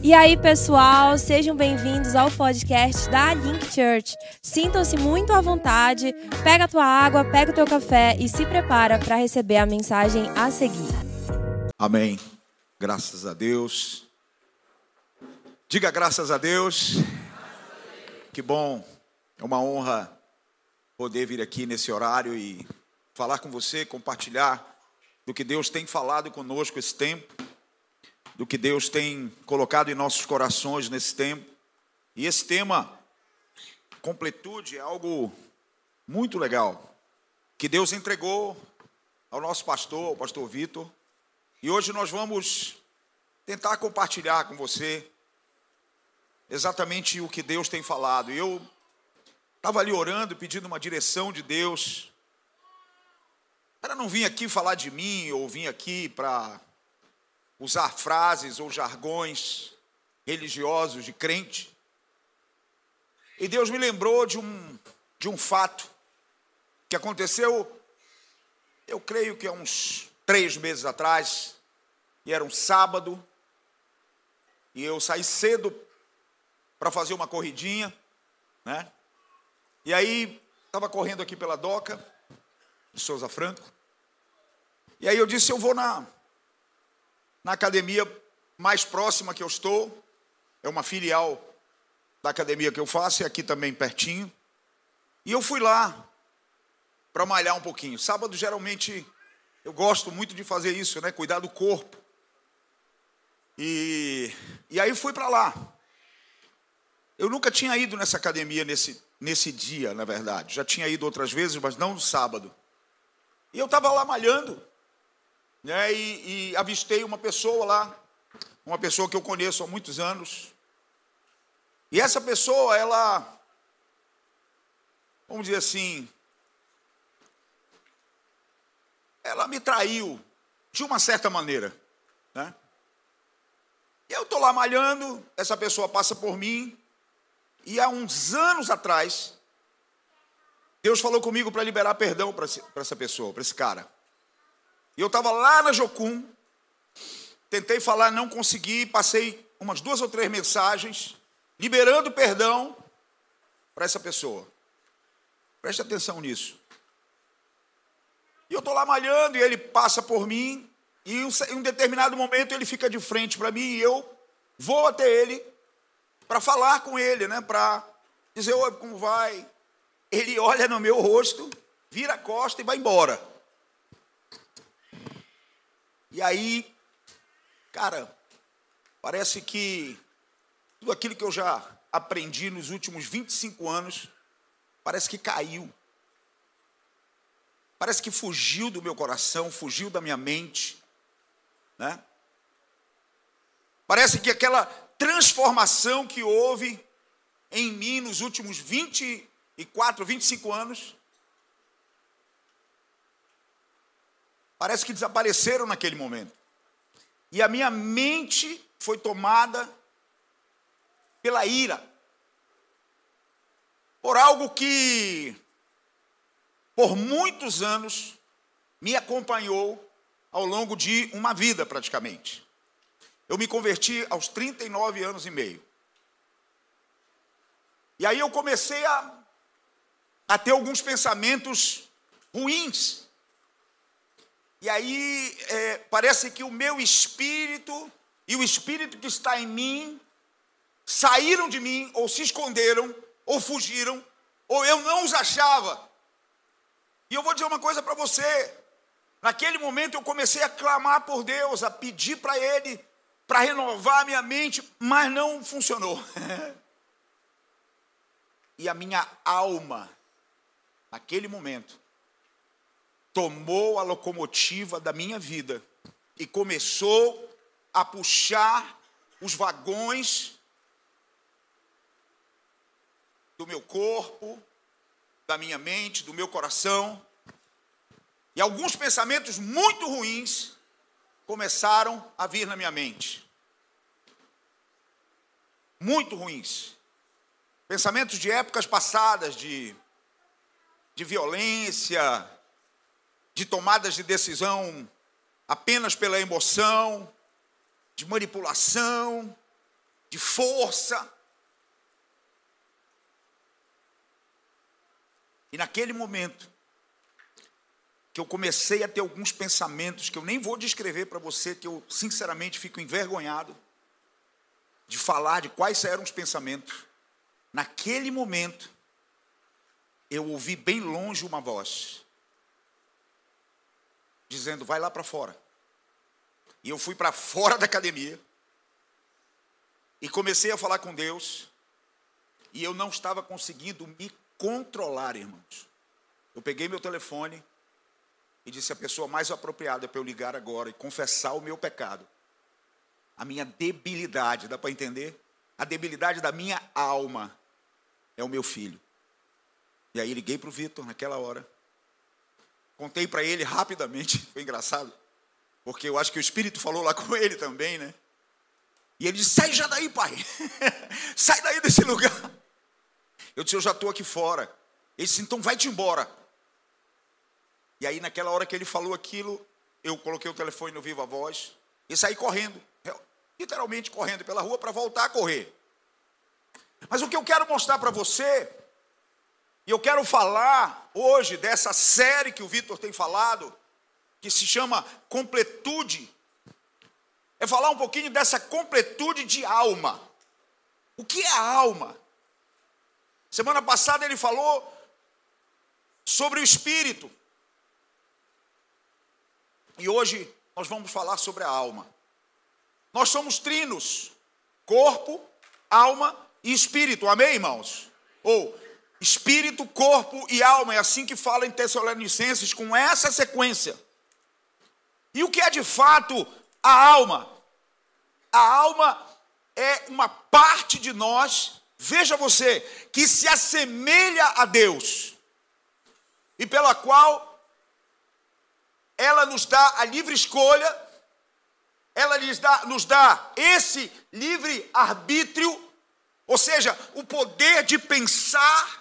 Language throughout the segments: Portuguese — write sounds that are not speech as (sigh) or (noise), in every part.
E aí, pessoal, sejam bem-vindos ao podcast da Link Church. Sintam-se muito à vontade, pega a tua água, pega o teu café e se prepara para receber a mensagem a seguir. Amém. Graças a Deus. Diga graças a Deus. Que bom. É uma honra poder vir aqui nesse horário e falar com você, compartilhar do que Deus tem falado conosco esse tempo do que Deus tem colocado em nossos corações nesse tempo. E esse tema, completude, é algo muito legal, que Deus entregou ao nosso pastor, ao pastor Vitor. E hoje nós vamos tentar compartilhar com você exatamente o que Deus tem falado. E eu estava ali orando, pedindo uma direção de Deus, para não vir aqui falar de mim, ou vir aqui para usar frases ou jargões religiosos de crente. E Deus me lembrou de um, de um fato que aconteceu, eu creio que há uns três meses atrás, e era um sábado, e eu saí cedo para fazer uma corridinha, né? E aí, estava correndo aqui pela doca, de Souza Franco, e aí eu disse, eu vou na, na academia mais próxima que eu estou, é uma filial da academia que eu faço, é aqui também pertinho. E eu fui lá para malhar um pouquinho. Sábado, geralmente, eu gosto muito de fazer isso, né? Cuidar do corpo. E, e aí fui para lá. Eu nunca tinha ido nessa academia nesse, nesse dia, na verdade. Já tinha ido outras vezes, mas não no sábado. E eu estava lá malhando né, e, e avistei uma pessoa lá, uma pessoa que eu conheço há muitos anos. E essa pessoa, ela, vamos dizer assim, ela me traiu de uma certa maneira. Né? E eu estou lá malhando, essa pessoa passa por mim, e há uns anos atrás, Deus falou comigo para liberar perdão para essa pessoa, para esse cara. E eu estava lá na Jocum, tentei falar, não consegui, passei umas duas ou três mensagens, liberando perdão para essa pessoa. Preste atenção nisso. E eu estou lá malhando e ele passa por mim, e em um determinado momento ele fica de frente para mim e eu vou até ele para falar com ele, né? Para dizer, oi, como vai? Ele olha no meu rosto, vira a costa e vai embora. E aí, cara, parece que tudo aquilo que eu já aprendi nos últimos 25 anos, parece que caiu. Parece que fugiu do meu coração, fugiu da minha mente, né? Parece que aquela transformação que houve em mim nos últimos 24, 25 anos, parece que desapareceram naquele momento. E a minha mente foi tomada pela ira. Por algo que, por muitos anos, me acompanhou ao longo de uma vida praticamente. Eu me converti aos 39 anos e meio. E aí eu comecei a, a ter alguns pensamentos ruins e aí é, parece que o meu espírito e o espírito que está em mim saíram de mim, ou se esconderam, ou fugiram, ou eu não os achava. E eu vou dizer uma coisa para você. Naquele momento eu comecei a clamar por Deus, a pedir para Ele para renovar a minha mente, mas não funcionou. (laughs) e a minha alma, naquele momento, tomou a locomotiva da minha vida e começou a puxar os vagões do meu corpo, da minha mente, do meu coração. E alguns pensamentos muito ruins começaram a vir na minha mente. Muito ruins. Pensamentos de épocas passadas, de, de violência, de tomadas de decisão apenas pela emoção, de manipulação, de força. E naquele momento, que eu comecei a ter alguns pensamentos que eu nem vou descrever para você, que eu sinceramente fico envergonhado de falar de quais eram os pensamentos. Naquele momento, eu ouvi bem longe uma voz dizendo: vai lá para fora. E eu fui para fora da academia e comecei a falar com Deus, e eu não estava conseguindo me controlar, irmãos. Eu peguei meu telefone e disse a pessoa mais apropriada para eu ligar agora e confessar o meu pecado. A minha debilidade, dá para entender? A debilidade da minha alma é o meu filho. E aí liguei para o Vitor naquela hora. Contei para ele rapidamente, (laughs) foi engraçado, porque eu acho que o Espírito falou lá (laughs) com ele também, né? E ele disse: Sai já daí, pai. (laughs) Sai daí desse lugar. Eu disse: Eu já estou aqui fora. Ele disse: Então vai-te embora. E aí, naquela hora que ele falou aquilo, eu coloquei o telefone no viva voz e saí correndo, literalmente correndo pela rua para voltar a correr. Mas o que eu quero mostrar para você, e eu quero falar hoje dessa série que o Vitor tem falado, que se chama Completude é falar um pouquinho dessa completude de alma. O que é a alma? Semana passada ele falou sobre o espírito. E hoje nós vamos falar sobre a alma. Nós somos trinos: corpo, alma e espírito. Amém, irmãos? Ou espírito, corpo e alma. É assim que fala em Tessalonicenses, com essa sequência. E o que é de fato a alma. A alma é uma parte de nós, veja você, que se assemelha a Deus e pela qual ela nos dá a livre escolha, ela nos dá, nos dá esse livre arbítrio, ou seja, o poder de pensar,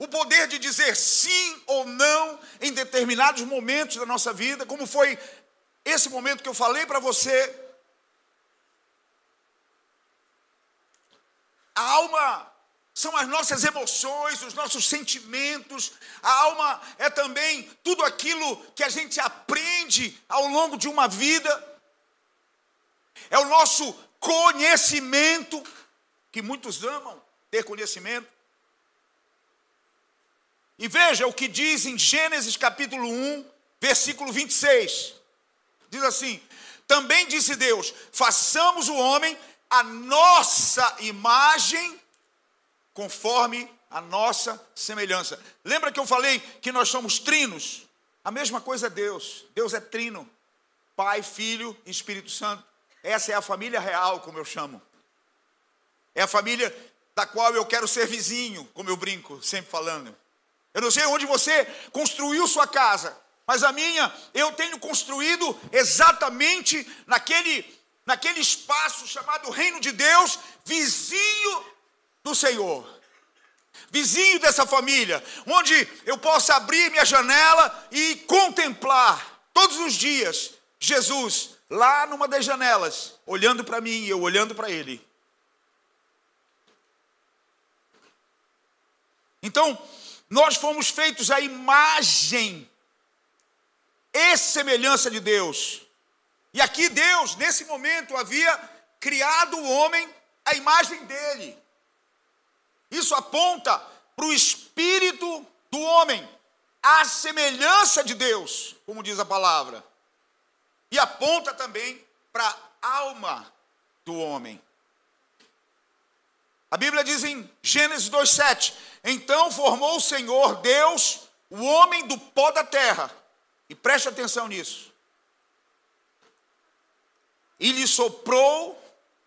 o poder de dizer sim ou não em determinados momentos da nossa vida, como foi esse momento que eu falei para você, a alma são as nossas emoções, os nossos sentimentos, a alma é também tudo aquilo que a gente aprende ao longo de uma vida, é o nosso conhecimento, que muitos amam ter conhecimento. E veja o que diz em Gênesis capítulo 1, versículo 26. Diz assim: Também disse Deus: façamos o homem a nossa imagem, conforme a nossa semelhança. Lembra que eu falei que nós somos trinos? A mesma coisa é Deus. Deus é trino. Pai, Filho e Espírito Santo. Essa é a família real, como eu chamo. É a família da qual eu quero ser vizinho, como eu brinco, sempre falando. Eu não sei onde você construiu sua casa, mas a minha eu tenho construído exatamente naquele, naquele espaço chamado Reino de Deus, vizinho do Senhor. Vizinho dessa família, onde eu possa abrir minha janela e contemplar todos os dias Jesus lá numa das janelas, olhando para mim e eu olhando para ele. Então, nós fomos feitos à imagem e semelhança de Deus. E aqui Deus, nesse momento, havia criado o homem à imagem dele. Isso aponta para o espírito do homem, a semelhança de Deus, como diz a palavra. E aponta também para a alma do homem. A Bíblia diz em Gênesis 2,7: Então formou o Senhor Deus o homem do pó da terra e preste atenção nisso. E lhe soprou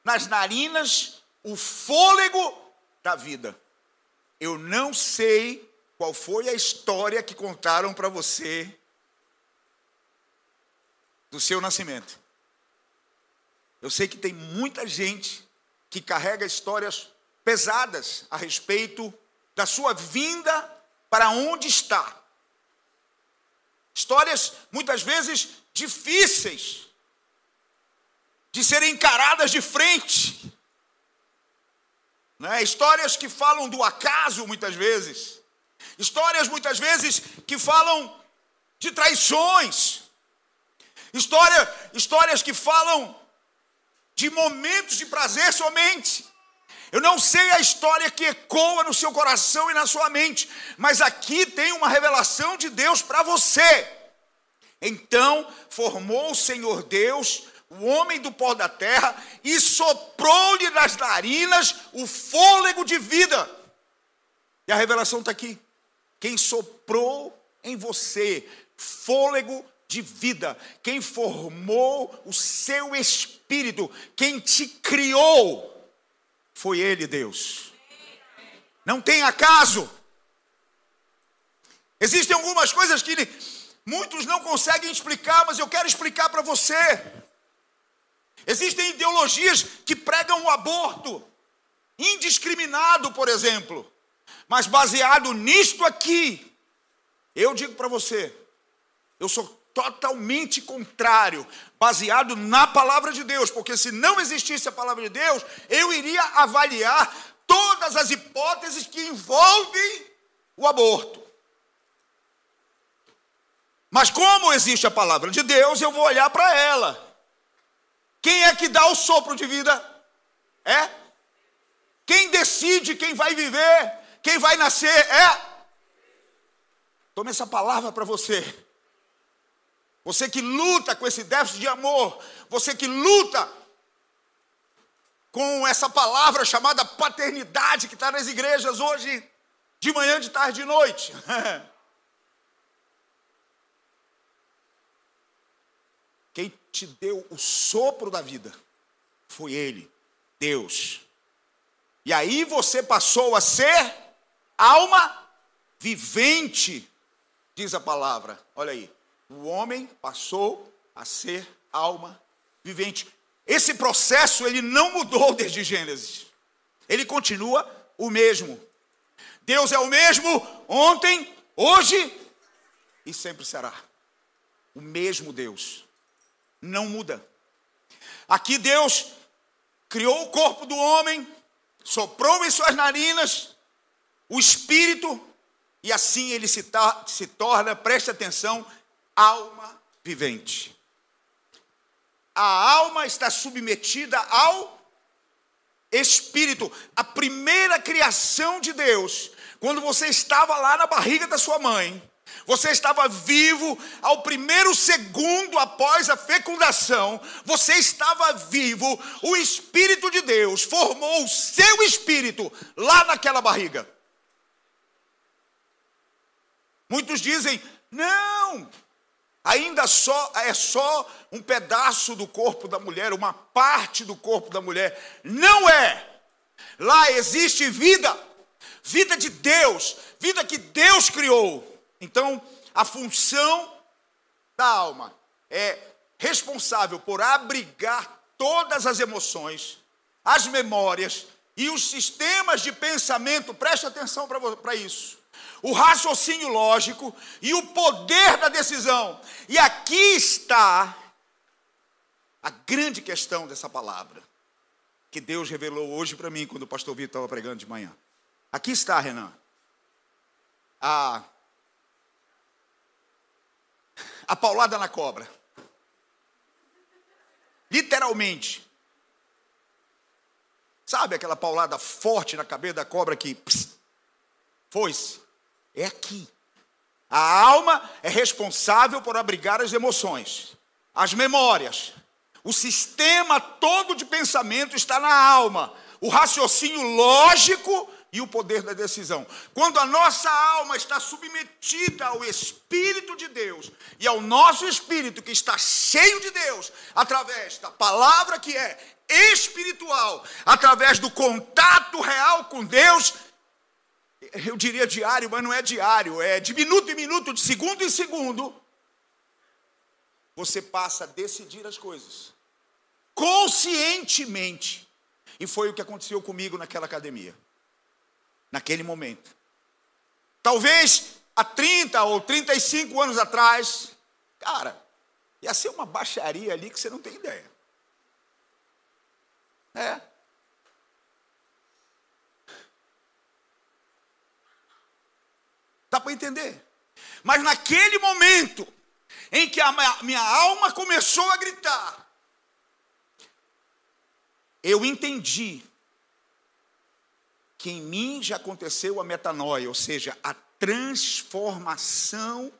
nas narinas o fôlego da vida. Eu não sei qual foi a história que contaram para você do seu nascimento. Eu sei que tem muita gente que carrega histórias pesadas a respeito da sua vinda para onde está. Histórias muitas vezes difíceis. de serem encaradas de frente. Né? Histórias que falam do acaso, muitas vezes. Histórias, muitas vezes, que falam de traições. História, histórias que falam de momentos de prazer somente. Eu não sei a história que ecoa no seu coração e na sua mente, mas aqui tem uma revelação de Deus para você. Então formou o Senhor Deus o homem do pó da terra e soprou-lhe nas narinas o fôlego de vida. E a revelação está aqui. Quem soprou em você fôlego de vida, quem formou o seu espírito, quem te criou, foi Ele, Deus. Não tem acaso. Existem algumas coisas que muitos não conseguem explicar, mas eu quero explicar para você. Existem ideologias que pregam o aborto indiscriminado, por exemplo, mas baseado nisto aqui, eu digo para você, eu sou totalmente contrário, baseado na palavra de Deus, porque se não existisse a palavra de Deus, eu iria avaliar todas as hipóteses que envolvem o aborto. Mas como existe a palavra de Deus, eu vou olhar para ela. Quem é que dá o sopro de vida? É? Quem decide quem vai viver, quem vai nascer? É? Tome essa palavra para você. Você que luta com esse déficit de amor, você que luta com essa palavra chamada paternidade que está nas igrejas hoje, de manhã, de tarde, de noite. (laughs) Quem te deu o sopro da vida foi Ele, Deus. E aí você passou a ser alma vivente, diz a palavra. Olha aí, o homem passou a ser alma vivente. Esse processo ele não mudou desde Gênesis. Ele continua o mesmo. Deus é o mesmo ontem, hoje e sempre será. O mesmo Deus não muda. Aqui Deus criou o corpo do homem, soprou em suas narinas o espírito, e assim ele se, se torna, preste atenção, alma vivente. A alma está submetida ao espírito. A primeira criação de Deus, quando você estava lá na barriga da sua mãe, você estava vivo ao primeiro segundo após a fecundação, você estava vivo, o Espírito de Deus formou o seu espírito lá naquela barriga. Muitos dizem: não, ainda só é só um pedaço do corpo da mulher, uma parte do corpo da mulher. Não é. Lá existe vida, vida de Deus, vida que Deus criou. Então, a função da alma é responsável por abrigar todas as emoções, as memórias e os sistemas de pensamento, preste atenção para isso. O raciocínio lógico e o poder da decisão. E aqui está a grande questão dessa palavra, que Deus revelou hoje para mim quando o pastor Vitor estava pregando de manhã. Aqui está, Renan. A a paulada na cobra. Literalmente. Sabe aquela paulada forte na cabeça da cobra que foi-se? É aqui. A alma é responsável por abrigar as emoções, as memórias. O sistema todo de pensamento está na alma. O raciocínio lógico e o poder da decisão. Quando a nossa alma está submetida ao Espírito de Deus e ao nosso espírito que está cheio de Deus, através da palavra que é espiritual, através do contato real com Deus, eu diria diário, mas não é diário, é de minuto em minuto, de segundo em segundo, você passa a decidir as coisas conscientemente. E foi o que aconteceu comigo naquela academia naquele momento. Talvez há 30 ou 35 anos atrás, cara, ia ser uma baixaria ali que você não tem ideia. É. Dá para entender? Mas naquele momento em que a minha alma começou a gritar, eu entendi que em mim já aconteceu a metanoia, ou seja, a transformação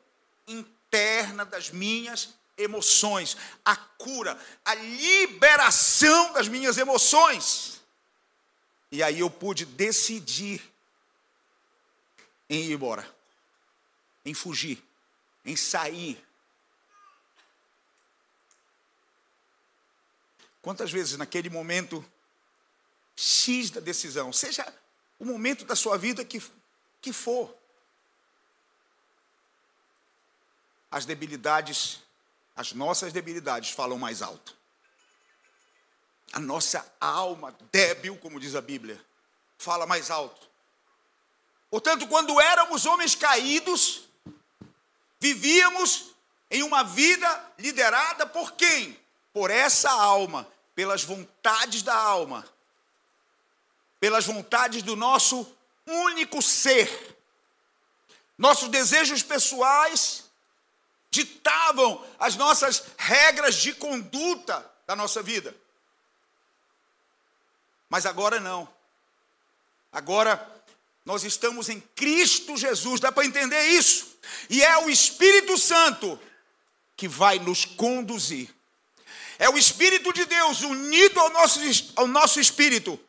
interna das minhas emoções, a cura, a liberação das minhas emoções. E aí eu pude decidir em ir embora, em fugir, em sair. Quantas vezes naquele momento X da decisão, seja o momento da sua vida que, que for. As debilidades, as nossas debilidades falam mais alto. A nossa alma débil, como diz a Bíblia, fala mais alto. Portanto, quando éramos homens caídos, vivíamos em uma vida liderada por quem? Por essa alma, pelas vontades da alma, pelas vontades do nosso único ser. Nossos desejos pessoais ditavam as nossas regras de conduta da nossa vida. Mas agora não. Agora nós estamos em Cristo Jesus, dá para entender isso? E é o Espírito Santo que vai nos conduzir. É o Espírito de Deus unido ao nosso, ao nosso espírito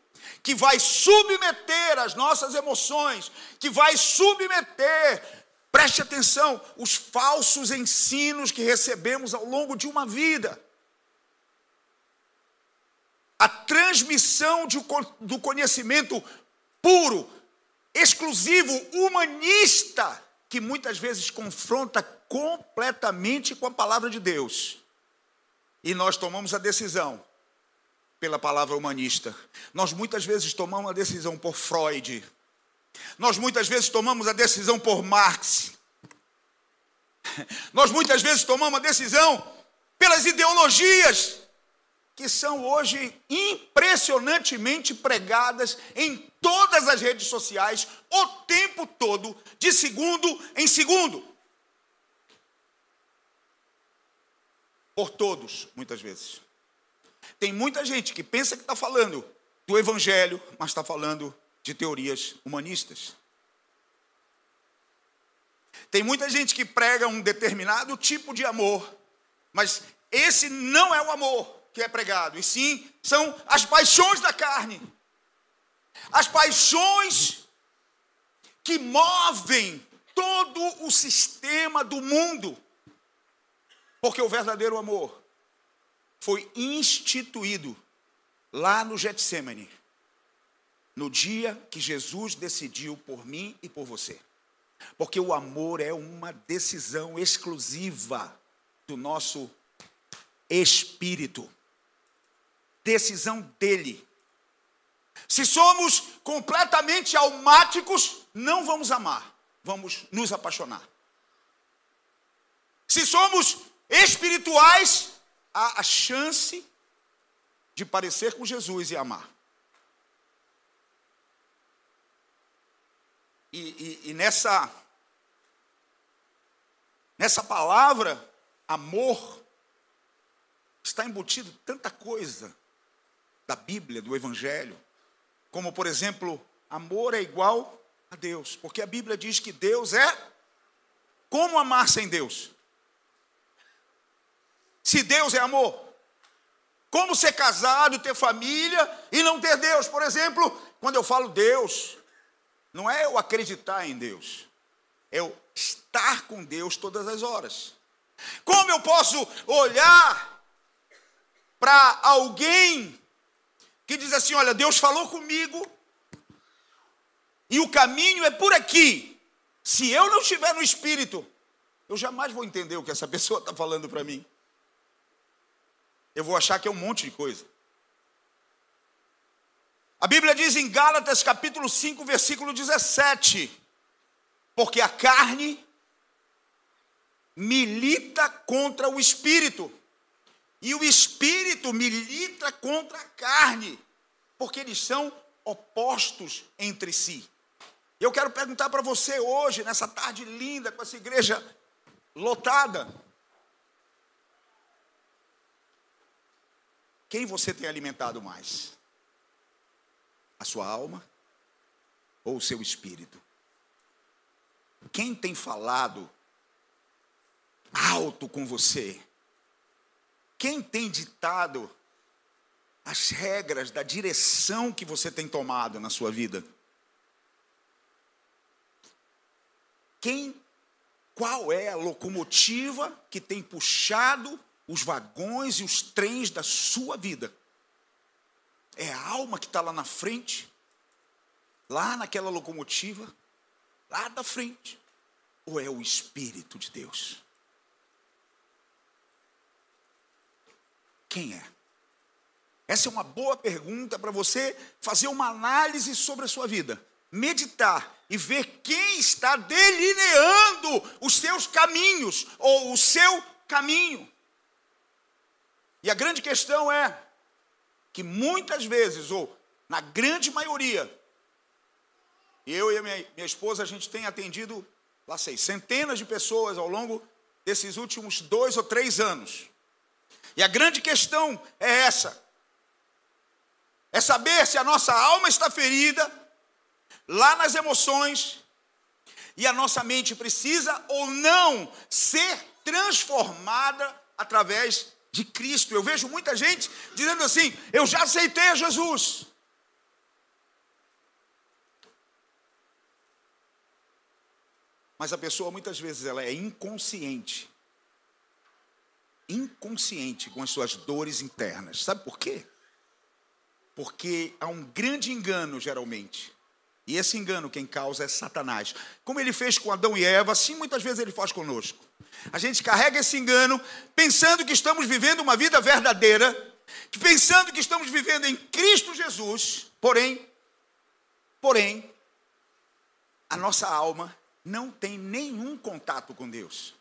que vai submeter as nossas emoções, que vai submeter, preste atenção, os falsos ensinos que recebemos ao longo de uma vida. A transmissão de, do conhecimento puro, exclusivo, humanista, que muitas vezes confronta completamente com a palavra de Deus. E nós tomamos a decisão pela palavra humanista. Nós muitas vezes tomamos a decisão por Freud. Nós muitas vezes tomamos a decisão por Marx. Nós muitas vezes tomamos a decisão pelas ideologias que são hoje impressionantemente pregadas em todas as redes sociais o tempo todo, de segundo em segundo. Por todos, muitas vezes. Tem muita gente que pensa que está falando do Evangelho, mas está falando de teorias humanistas. Tem muita gente que prega um determinado tipo de amor, mas esse não é o amor que é pregado, e sim são as paixões da carne. As paixões que movem todo o sistema do mundo. Porque o verdadeiro amor foi instituído lá no Getsemane, no dia que Jesus decidiu por mim e por você. Porque o amor é uma decisão exclusiva do nosso espírito. Decisão dele. Se somos completamente almáticos, não vamos amar, vamos nos apaixonar. Se somos espirituais, há a chance de parecer com Jesus e amar. E, e, e nessa, nessa palavra, amor, está embutido tanta coisa da Bíblia, do Evangelho, como, por exemplo, amor é igual a Deus, porque a Bíblia diz que Deus é. Como amar sem Deus? Se Deus é amor. Como ser casado, ter família e não ter Deus? Por exemplo, quando eu falo Deus, não é eu acreditar em Deus, é eu estar com Deus todas as horas. Como eu posso olhar para alguém que diz assim: Olha, Deus falou comigo e o caminho é por aqui. Se eu não estiver no espírito, eu jamais vou entender o que essa (laughs) pessoa está falando para mim eu vou achar que é um monte de coisa. A Bíblia diz em Gálatas capítulo 5, versículo 17: Porque a carne milita contra o espírito, e o espírito milita contra a carne, porque eles são opostos entre si. Eu quero perguntar para você hoje, nessa tarde linda, com essa igreja lotada, quem você tem alimentado mais? A sua alma ou o seu espírito? Quem tem falado alto com você? Quem tem ditado as regras da direção que você tem tomado na sua vida? Quem, qual é a locomotiva que tem puxado os vagões e os trens da sua vida? É a alma que está lá na frente, lá naquela locomotiva, lá da frente, ou é o Espírito de Deus? Quem é? Essa é uma boa pergunta para você fazer uma análise sobre a sua vida, meditar e ver quem está delineando os seus caminhos ou o seu caminho. E a grande questão é que muitas vezes, ou na grande maioria, eu e a minha, minha esposa, a gente tem atendido, lá sei, centenas de pessoas ao longo desses últimos dois ou três anos. E a grande questão é essa: é saber se a nossa alma está ferida, lá nas emoções, e a nossa mente precisa ou não ser transformada através de Cristo. Eu vejo muita gente dizendo assim: eu já aceitei Jesus. Mas a pessoa muitas vezes ela é inconsciente. Inconsciente com as suas dores internas. Sabe por quê? Porque há um grande engano, geralmente. E esse engano quem causa é Satanás. Como ele fez com Adão e Eva, assim muitas vezes ele faz conosco. A gente carrega esse engano pensando que estamos vivendo uma vida verdadeira, pensando que estamos vivendo em Cristo Jesus, porém, porém, a nossa alma não tem nenhum contato com Deus.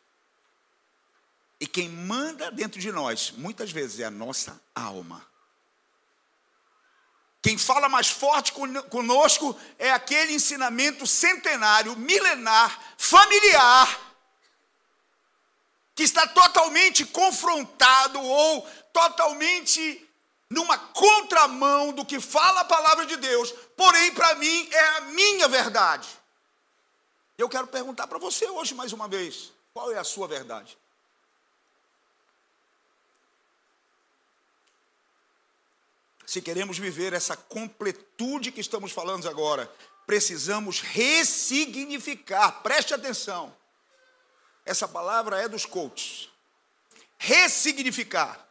E quem manda dentro de nós, muitas vezes, é a nossa alma. Quem fala mais forte conosco é aquele ensinamento centenário, milenar, familiar, que está totalmente confrontado ou totalmente numa contramão do que fala a palavra de Deus, porém para mim é a minha verdade. Eu quero perguntar para você hoje mais uma vez: qual é a sua verdade? Se queremos viver essa completude que estamos falando agora, precisamos ressignificar, preste atenção. Essa palavra é dos coaches. Ressignificar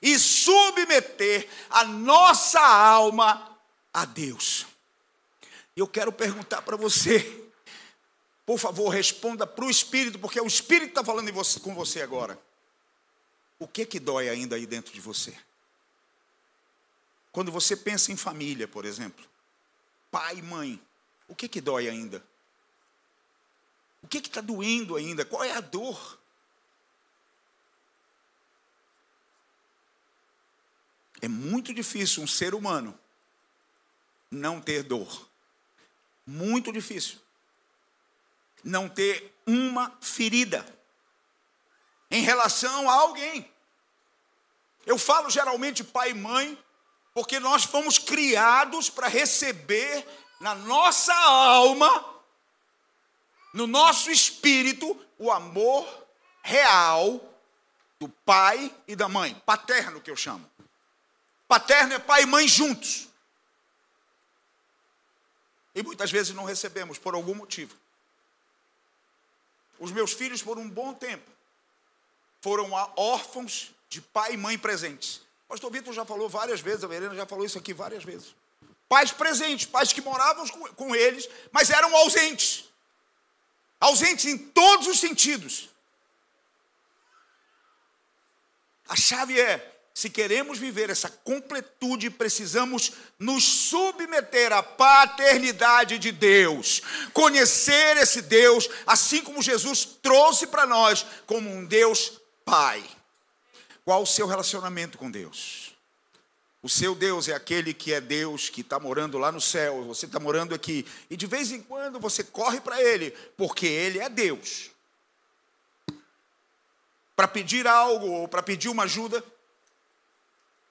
e submeter a nossa alma a Deus. Eu quero perguntar para você, por favor, responda para o Espírito, porque o Espírito está falando você, com você agora. O que que dói ainda aí dentro de você? Quando você pensa em família, por exemplo, pai mãe, o que que dói ainda? O que está doendo ainda? Qual é a dor? É muito difícil um ser humano não ter dor. Muito difícil. Não ter uma ferida em relação a alguém. Eu falo geralmente pai e mãe porque nós fomos criados para receber na nossa alma, no nosso espírito, o amor real do pai e da mãe, paterno que eu chamo. Paterno é pai e mãe juntos. E muitas vezes não recebemos por algum motivo. Os meus filhos, por um bom tempo, foram órfãos de pai e mãe presentes. Pastor Vitor já falou várias vezes, a Verena já falou isso aqui várias vezes. Pais presentes, pais que moravam com, eles, mas eram ausentes. Ausentes em todos os sentidos. A chave é: se queremos viver essa completude, precisamos nos submeter à paternidade de Deus, conhecer esse Deus, assim como Jesus trouxe para nós, como um Deus Pai. Qual o seu relacionamento com Deus? O seu Deus é aquele que é Deus, que está morando lá no céu, você está morando aqui. E de vez em quando você corre para Ele, porque Ele é Deus. Para pedir algo ou para pedir uma ajuda.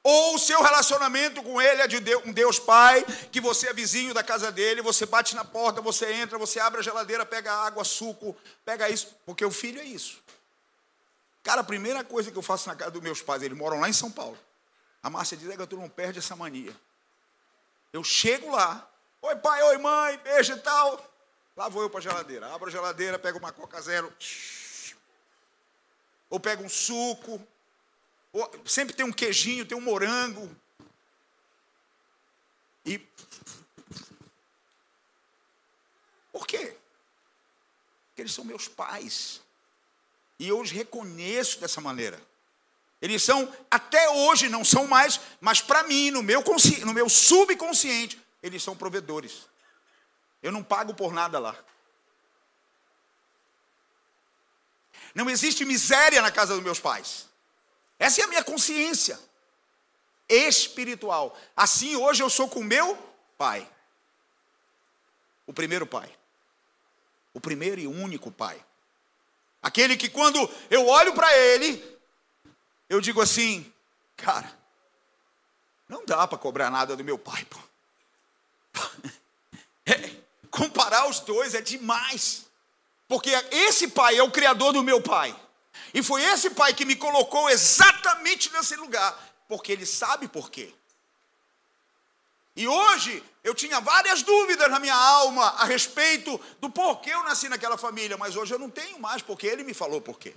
Ou o seu relacionamento com Ele é de Deus, um Deus Pai, que você é vizinho da casa dele, você bate na porta, você entra, você abre a geladeira, pega água, suco, pega isso, porque o filho é isso. Cara, a primeira coisa que eu faço na casa dos meus pais, eles moram lá em São Paulo. A Márcia diz, é tu não perde essa mania. Eu chego lá, oi pai, oi mãe, beijo e tal. Lá vou eu para a geladeira. Abro a geladeira, pego uma Coca Zero. Ou pego um suco. Ou, sempre tem um queijinho, tem um morango. E. Por quê? Porque eles são meus pais. E eu os reconheço dessa maneira. Eles são, até hoje não são mais, mas para mim, no meu, no meu subconsciente, eles são provedores. Eu não pago por nada lá. Não existe miséria na casa dos meus pais. Essa é a minha consciência espiritual. Assim hoje eu sou com meu pai. O primeiro pai. O primeiro e único pai. Aquele que quando eu olho para ele, eu digo assim, cara, não dá para cobrar nada do meu pai, pô. (laughs) É, comparar os dois é demais. Porque esse pai é o criador do meu pai. E foi esse pai que me colocou exatamente nesse lugar, porque ele sabe por quê. E hoje eu tinha várias dúvidas na minha alma a respeito do porquê eu nasci naquela família, mas hoje eu não tenho mais, porque ele me falou porquê.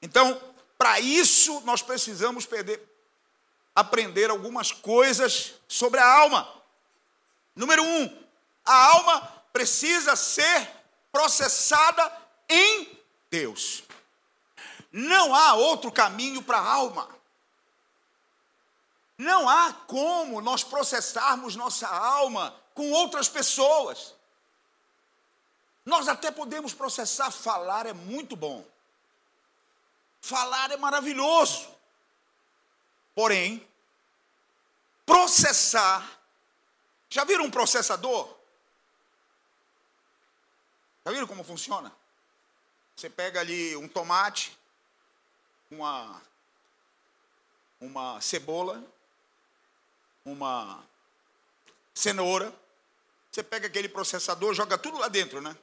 Então, para isso, nós precisamos perder, aprender algumas coisas sobre a alma. Número um, a alma precisa ser processada em Deus. Não há outro caminho para a alma. Não há como nós processarmos nossa alma com outras pessoas. Nós até podemos processar, falar é muito bom. Falar é maravilhoso. Porém, processar. Já viram um processador? Já viram como funciona? Você pega ali um tomate, uma, uma cebola, uma cenoura. Você pega aquele processador, joga tudo lá dentro, né?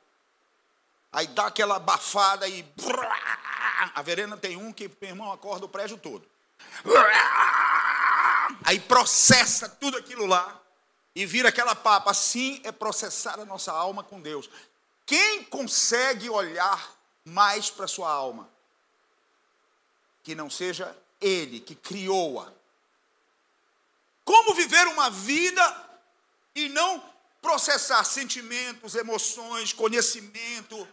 Aí dá aquela abafada e. A Verena tem um que, meu irmão, acorda o prédio todo. Aí processa tudo aquilo lá e vira aquela papa. Assim é processar a nossa alma com Deus. Quem consegue olhar mais para a sua alma? Que não seja Ele que criou-a. Como viver uma vida e não processar sentimentos, emoções, conhecimento,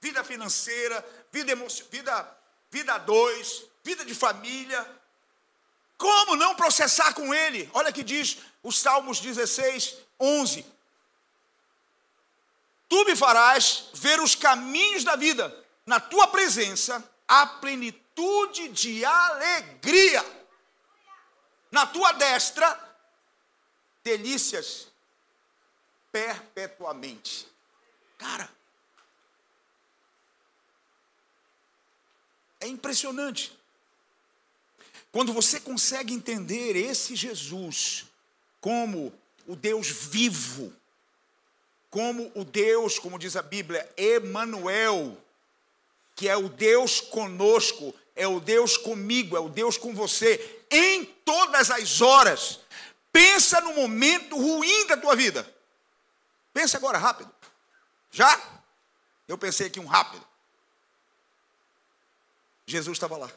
vida financeira, vida vida vida dois, vida de família. Como não processar com ele? Olha que diz os Salmos 16, 11. Tu me farás ver os caminhos da vida, na tua presença, a plenitude de alegria. Na tua destra, delícias perpetuamente. Cara, É impressionante. Quando você consegue entender esse Jesus como o Deus vivo, como o Deus, como diz a Bíblia, Emanuel, que é o Deus conosco, é o Deus comigo, é o Deus com você, em todas as horas. Pensa no momento ruim da tua vida. Pensa agora rápido. Já? Eu pensei aqui um rápido. Jesus estava lá.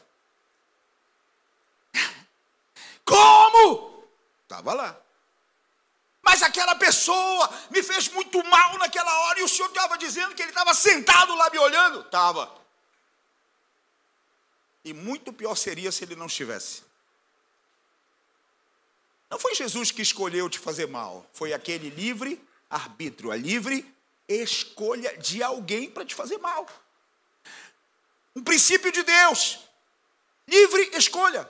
(laughs) Como? Estava lá. Mas aquela pessoa me fez muito mal naquela hora e o senhor estava dizendo que ele estava sentado lá me olhando? Estava. E muito pior seria se ele não estivesse. Não foi Jesus que escolheu te fazer mal, foi aquele livre arbítrio, a livre escolha de alguém para te fazer mal. Um princípio de Deus. livre escolha.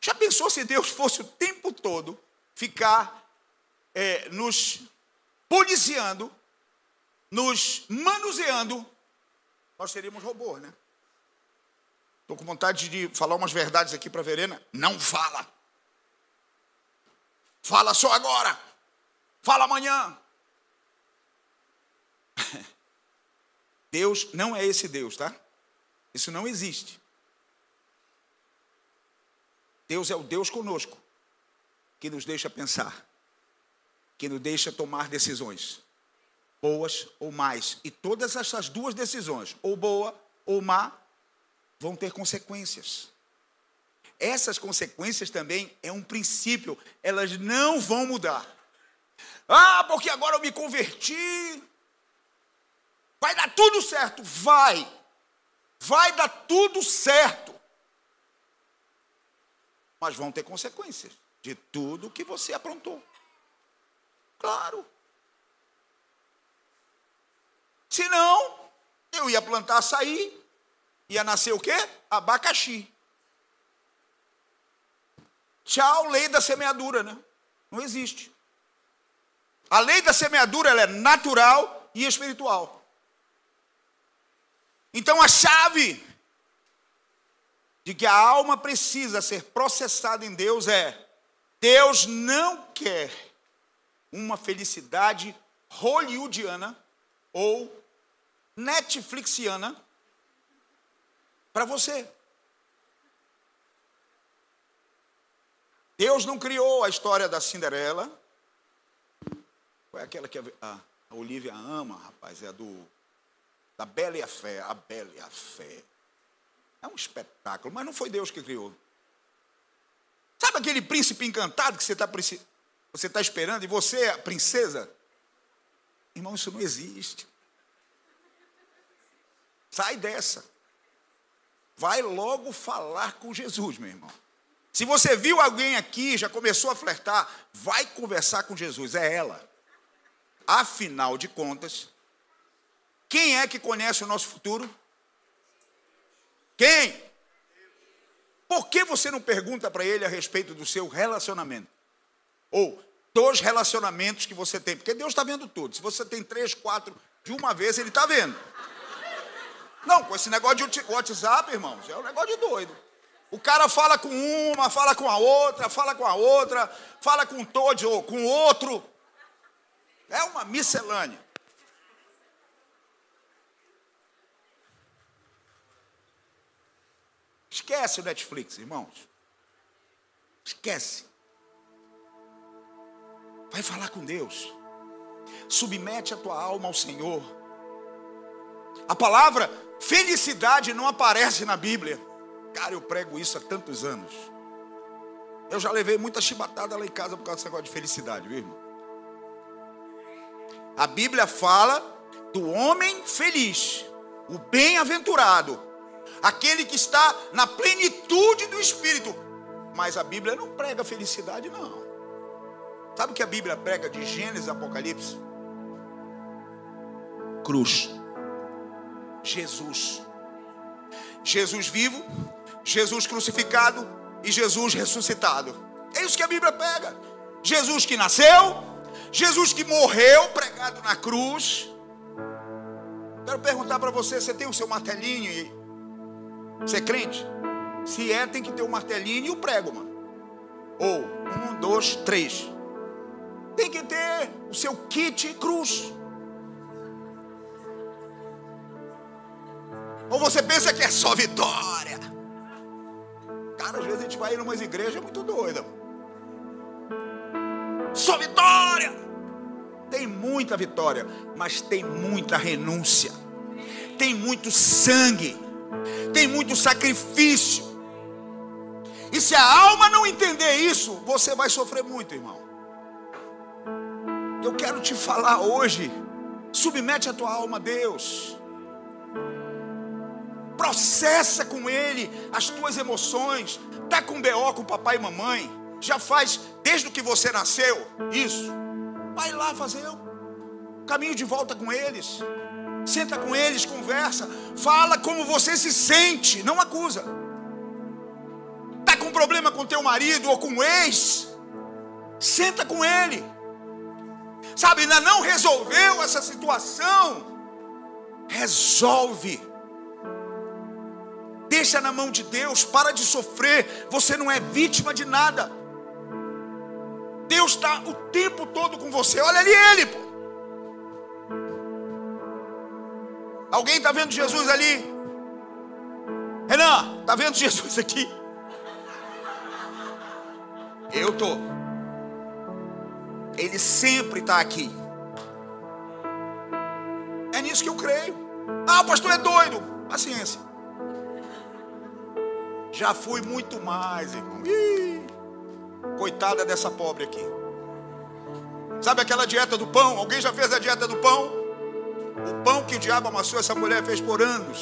Já pensou se Deus fosse o tempo todo ficar é, nos policiando, nos manuseando? Nós seríamos robôs, né? Estou com vontade de falar umas verdades aqui para a Verena. Não fala. Fala só agora. Fala amanhã. (laughs) Deus não é esse Deus, tá? Isso não existe. Deus é o Deus conosco, que nos deixa pensar, que nos deixa tomar decisões, boas ou mais. E todas essas duas decisões, ou boa ou má, vão ter consequências. Essas consequências também é um princípio, elas não vão mudar. Ah, porque agora eu me converti. Vai dar tudo certo, vai. Vai dar tudo certo. Mas vão ter consequências de tudo que você aprontou. Claro. Senão, eu ia plantar açaí, ia nascer o quê? Abacaxi. Tchau, lei da semeadura, né? Não existe. A lei da semeadura ela é natural e espiritual. Então a chave de que a alma precisa ser processada em Deus é: Deus não quer uma felicidade hollywoodiana ou netflixiana para você. Deus não criou a história da Cinderela. Qual é aquela que a, a Olivia ama, rapaz? É a do da Bela e a Fé, a Bela e a Fé. É um espetáculo, mas não foi Deus que criou. Sabe aquele príncipe encantado que você está você tá esperando e você é a princesa? Irmão, isso não existe. Sai dessa. Vai logo falar com Jesus, meu irmão. Se você viu alguém aqui, já começou a flertar, vai conversar com Jesus, é ela. Afinal de contas, quem é que conhece o nosso futuro? Quem? Por que você não pergunta para ele a respeito do seu relacionamento? Ou dos relacionamentos que você tem? Porque Deus está vendo tudo. Se você tem três, quatro de uma vez, Ele está vendo. Não, com esse negócio de WhatsApp, irmãos, é um negócio de doido. O cara fala com uma, fala com a outra, fala com a outra, fala com todos ou com outro. É uma miscelânea. Esquece o Netflix, irmãos. Esquece. Vai falar com Deus. Submete a tua alma ao Senhor. A palavra felicidade não aparece na Bíblia. Cara, eu prego isso há tantos anos. Eu já levei muita chibatada lá em casa por causa desse negócio de felicidade, viu, irmão? A Bíblia fala do homem feliz, o bem-aventurado aquele que está na plenitude do Espírito. Mas a Bíblia não prega felicidade, não. Sabe o que a Bíblia prega de Gênesis Apocalipse? Cruz. Jesus. Jesus vivo, Jesus crucificado e Jesus ressuscitado. É isso que a Bíblia pega. Jesus que nasceu, Jesus que morreu pregado na cruz. Quero perguntar para você: você tem o seu martelinho e você é crente? Se é, tem que ter o martelinho e o prego, mano. Ou um, dois, três. Tem que ter o seu kit cruz. Ou você pensa que é só vitória? Cara, às vezes a gente vai em umas igrejas muito doida. Só vitória! Tem muita vitória, mas tem muita renúncia. Tem muito sangue tem muito sacrifício. E se a alma não entender isso, você vai sofrer muito, irmão. Eu quero te falar hoje, submete a tua alma a Deus. Processa com Ele as tuas emoções. Tá com BO com papai e mamãe. Já faz desde que você nasceu isso. Vai lá fazer o caminho de volta com eles. Senta com eles, conversa, fala como você se sente, não acusa. Tá com problema com teu marido ou com o ex? Senta com ele. Sabe, ainda não resolveu essa situação? Resolve. Deixa na mão de Deus, para de sofrer. Você não é vítima de nada. Deus está o tempo todo com você. Olha ali ele, pô. Alguém está vendo Jesus ali? Renan, está vendo (laughs) Jesus aqui? Eu estou. Ele sempre está aqui. É nisso que eu creio. Ah, o pastor é doido. Paciência. Já fui muito mais, irmão. Ih, coitada dessa pobre aqui. Sabe aquela dieta do pão? Alguém já fez a dieta do pão? O pão que o diabo amassou, essa mulher fez por anos.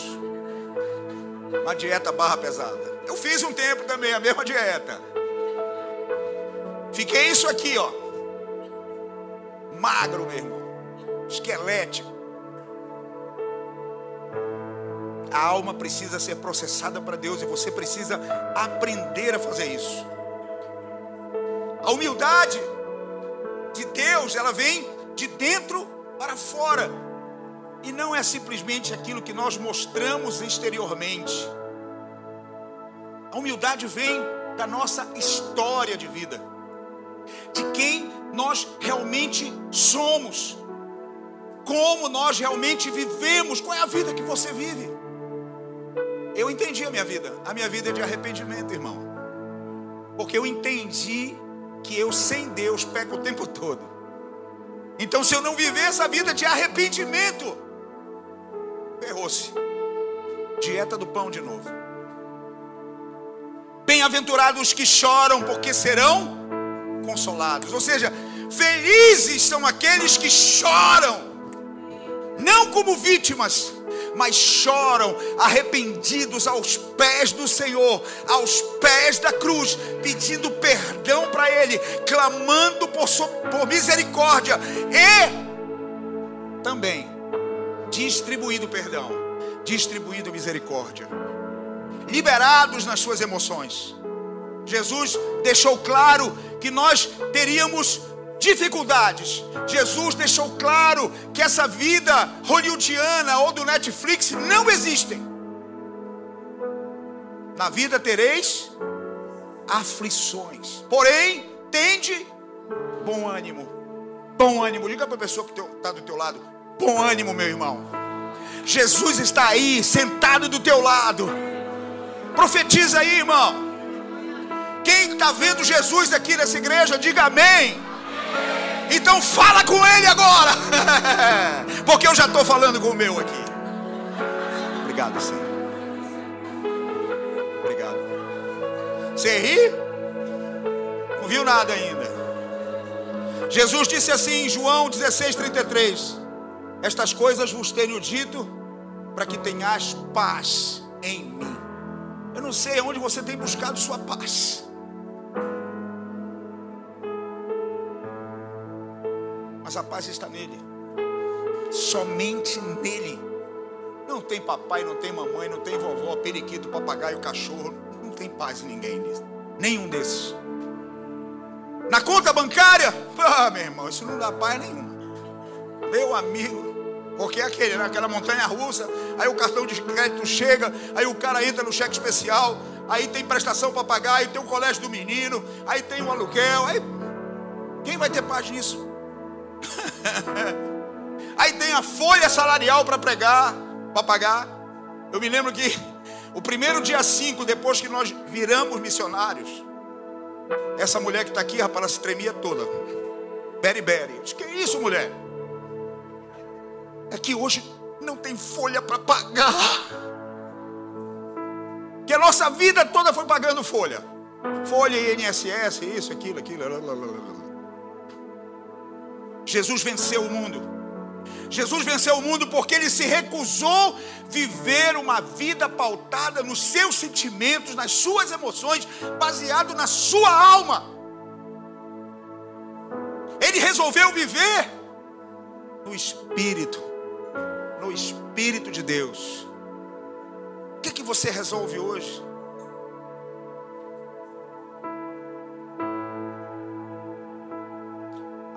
Uma dieta barra pesada. Eu fiz um tempo também, a mesma dieta. Fiquei isso aqui, ó. Magro, meu irmão. Esquelético. A alma precisa ser processada para Deus e você precisa aprender a fazer isso. A humildade de Deus, ela vem de dentro para fora e não é simplesmente aquilo que nós mostramos exteriormente. A humildade vem da nossa história de vida, de quem nós realmente somos, como nós realmente vivemos, qual é a vida que você vive. Eu entendi a minha vida, a minha vida é de arrependimento, irmão, porque eu entendi que eu sem Deus peco o tempo todo. Então, se eu não viver essa vida de arrependimento, ferrou-se. Dieta do pão de novo. Bem-aventurados que choram, porque serão consolados. Ou seja, felizes são aqueles que choram, não como vítimas, mas choram arrependidos aos pés do Senhor, aos pés da cruz, pedindo perdão para Ele, clamando por, por misericórdia e também distribuindo perdão, distribuindo misericórdia, liberados nas suas emoções. Jesus deixou claro que nós teríamos dificuldades. Jesus deixou claro que essa vida hollywoodiana ou do Netflix não existem. Na vida tereis aflições. Porém, tende bom ânimo. Bom ânimo. Diga para a pessoa que está do teu lado: Bom ânimo, meu irmão. Jesus está aí, sentado do teu lado. Profetiza aí, irmão. Quem está vendo Jesus aqui nessa igreja, diga amém. Então fala com ele agora. (laughs) Porque eu já estou falando com o meu aqui. Obrigado, Senhor. Obrigado. Você ri? Não viu nada ainda. Jesus disse assim em João 16, 33. Estas coisas vos tenho dito para que tenhais paz em mim. Eu não sei onde você tem buscado sua paz. Mas a paz está nele. Somente nele. Não tem papai, não tem mamãe, não tem vovó, periquito, papagaio, cachorro. Não tem paz em ninguém nisso. Nenhum desses. Na conta bancária, ah, meu irmão, isso não dá paz nenhuma. Meu amigo, porque é aquele, né? aquela montanha russa, aí o cartão de crédito chega, aí o cara entra no cheque especial, aí tem prestação para pagar, aí tem o colégio do menino, aí tem o aluguel, aí quem vai ter paz nisso? (laughs) aí tem a folha salarial para pregar, para pagar. Eu me lembro que o primeiro dia 5, depois que nós viramos missionários, essa mulher que está aqui, rapaz, ela se tremia toda. Beri Beri. Que isso, mulher? é que hoje não tem folha para pagar. Que a nossa vida toda foi pagando folha. Folha INSS, isso, aquilo, aquilo. Jesus venceu o mundo. Jesus venceu o mundo porque ele se recusou viver uma vida pautada nos seus sentimentos, nas suas emoções, baseado na sua alma. Ele resolveu viver no espírito no Espírito de Deus. O que, que você resolve hoje?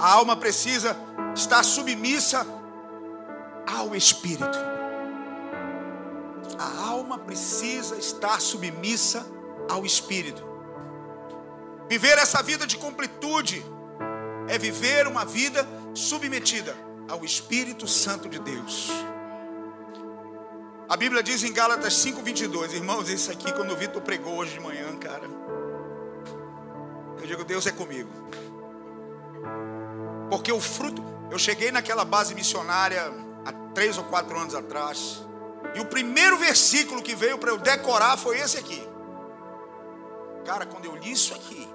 A alma precisa estar submissa ao Espírito. A alma precisa estar submissa ao Espírito. Viver essa vida de completude é viver uma vida submetida ao Espírito Santo de Deus. A Bíblia diz em Gálatas 5:22, irmãos, isso aqui quando o Vitor pregou hoje de manhã, cara. Eu digo, Deus é comigo. Porque o fruto, eu cheguei naquela base missionária há três ou quatro anos atrás, e o primeiro versículo que veio para eu decorar foi esse aqui. Cara, quando eu li isso aqui,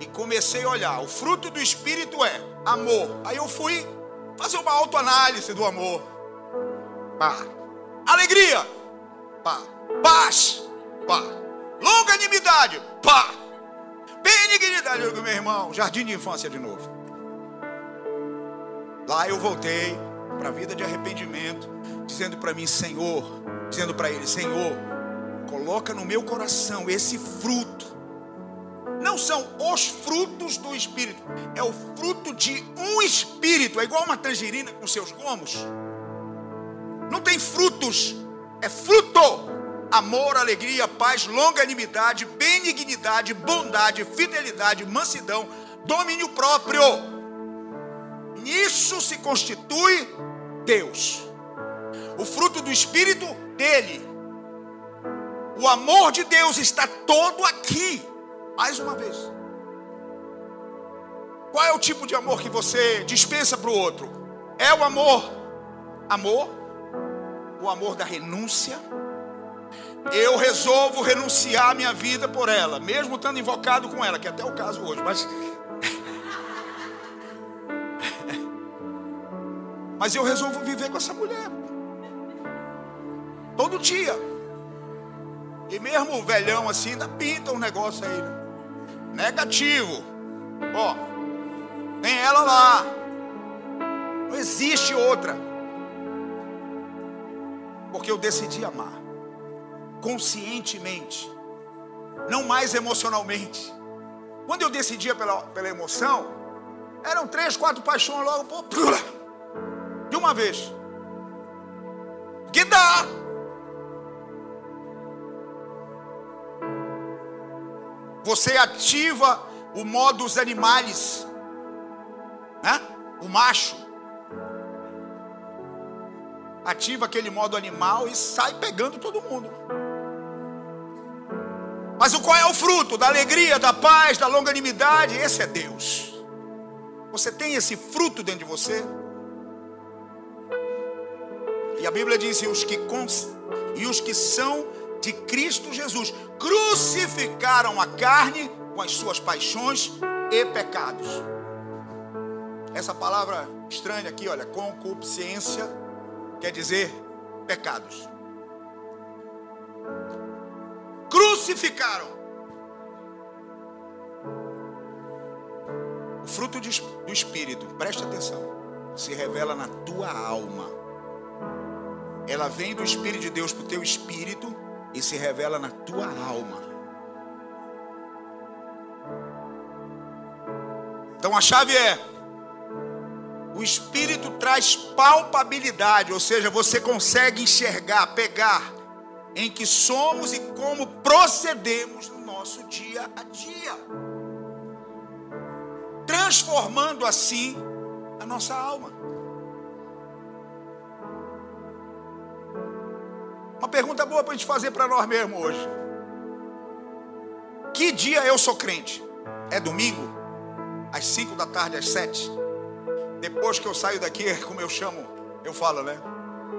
e comecei a olhar, o fruto do Espírito é amor. Aí eu fui fazer uma autoanálise do amor. Pá. Alegria. Pá. Paz. Pá. Longanimidade. Pá. Benignidade. Meu irmão, jardim de infância de novo. Lá eu voltei para a vida de arrependimento, dizendo para mim, Senhor, dizendo para ele, Senhor, coloca no meu coração esse fruto não são os frutos do Espírito, é o fruto de um Espírito, é igual uma tangerina com seus gomos. Não tem frutos, é fruto. Amor, alegria, paz, longanimidade, benignidade, bondade, fidelidade, mansidão, domínio próprio. Nisso se constitui Deus. O fruto do Espírito dele. O amor de Deus está todo aqui. Mais uma vez. Qual é o tipo de amor que você dispensa para o outro? É o amor, amor, o amor da renúncia. Eu resolvo renunciar a minha vida por ela, mesmo estando invocado com ela, que é até o caso hoje, mas. Mas eu resolvo viver com essa mulher. Todo dia. E mesmo o velhão assim, ainda pinta um negócio aí. Né? Negativo. Ó, tem ela lá. Não existe outra. Porque eu decidi amar. Conscientemente. Não mais emocionalmente. Quando eu decidia pela, pela emoção, eram três, quatro paixões logo, pô, de uma vez. Que dá. Você ativa o modus animais, né? O macho ativa aquele modo animal e sai pegando todo mundo. Mas o qual é o fruto da alegria, da paz, da longanimidade? Esse é Deus. Você tem esse fruto dentro de você? A Bíblia diz: e os que, cons... e os que são de Cristo Jesus. Crucificaram a carne com as suas paixões e pecados. Essa palavra estranha aqui, olha, concupiscência, quer dizer pecados. Crucificaram. O fruto do Espírito, preste atenção, se revela na tua alma. Ela vem do Espírito de Deus para o teu espírito e se revela na tua alma. Então a chave é: o Espírito traz palpabilidade, ou seja, você consegue enxergar, pegar em que somos e como procedemos no nosso dia a dia, transformando assim a nossa alma. Uma pergunta boa para a gente fazer para nós mesmos hoje. Que dia eu sou crente? É domingo? Às 5 da tarde, às 7? Depois que eu saio daqui, como eu chamo, eu falo, né?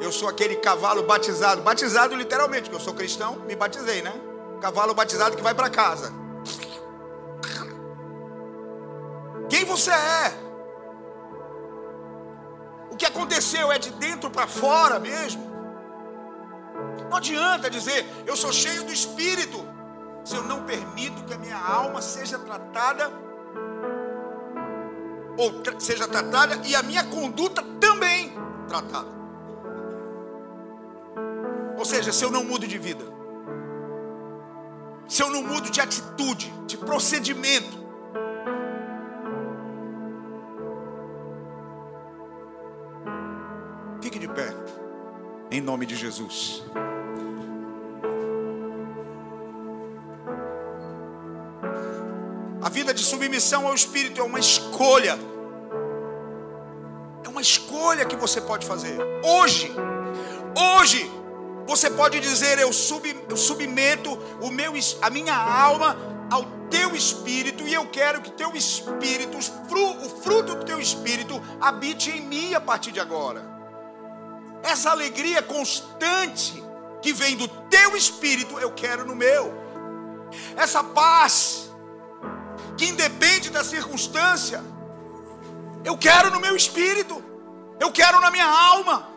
Eu sou aquele cavalo batizado. Batizado literalmente, porque eu sou cristão, me batizei, né? Cavalo batizado que vai para casa. Quem você é? O que aconteceu é de dentro para fora mesmo? Não adianta dizer, eu sou cheio do Espírito, se eu não permito que a minha alma seja tratada, ou tra seja tratada, e a minha conduta também tratada. seja, se eu não mudo de vida, se eu não mudo de atitude, de procedimento, fique de pé, em nome de Jesus. A vida de submissão ao Espírito é uma escolha. É uma escolha que você pode fazer. Hoje, hoje, você pode dizer: Eu, sub, eu submeto o meu, a minha alma ao teu espírito e eu quero que teu espírito, o fruto do teu espírito, habite em mim a partir de agora. Essa alegria constante que vem do teu espírito, eu quero no meu. Essa paz que independe da circunstância. Eu quero no meu espírito, eu quero na minha alma.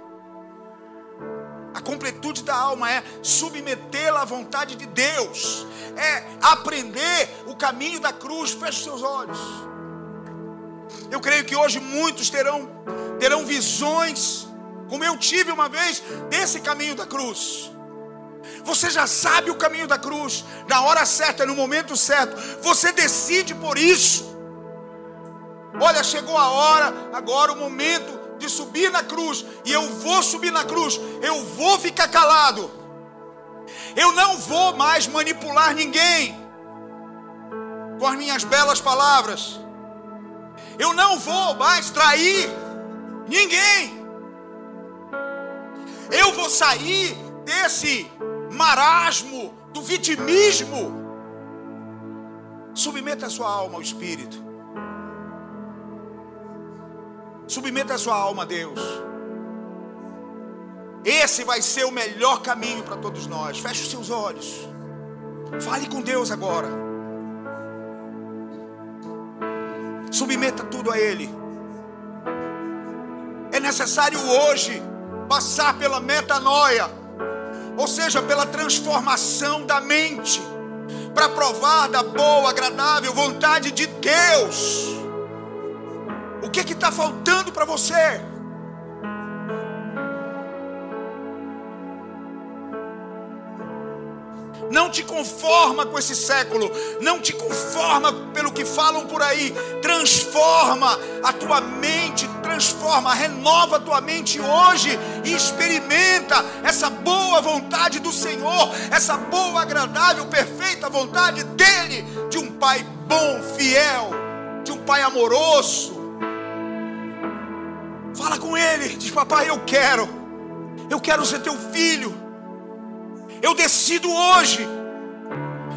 A completude da alma é submetê-la à vontade de Deus, é aprender o caminho da cruz. Feche seus olhos. Eu creio que hoje muitos terão, terão visões, como eu tive uma vez, desse caminho da cruz. Você já sabe o caminho da cruz, na hora certa, no momento certo. Você decide por isso. Olha, chegou a hora, agora o momento de subir na cruz, e eu vou subir na cruz. Eu vou ficar calado. Eu não vou mais manipular ninguém com as minhas belas palavras. Eu não vou mais trair ninguém. Eu vou sair desse marasmo, do vitimismo. Submeta a sua alma ao Espírito. Submeta a sua alma a Deus. Esse vai ser o melhor caminho para todos nós. Feche os seus olhos. Fale com Deus agora. Submeta tudo a Ele. É necessário hoje passar pela metanoia ou seja, pela transformação da mente, para provar da boa, agradável vontade de Deus. O que está faltando para você? Não te conforma com esse século, não te conforma pelo que falam por aí. Transforma a tua mente, transforma, renova a tua mente hoje e experimenta essa boa vontade do Senhor, essa boa, agradável, perfeita vontade dele, de um pai bom, fiel, de um pai amoroso. Fala com ele, diz: Papai, eu quero, eu quero ser teu filho. Eu decido hoje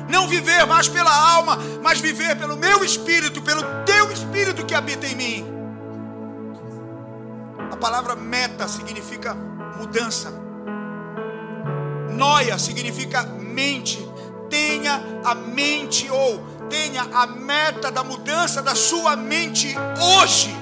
não viver mais pela alma, mas viver pelo meu espírito, pelo teu espírito que habita em mim. A palavra meta significa mudança. Noia significa mente. Tenha a mente ou tenha a meta da mudança da sua mente hoje.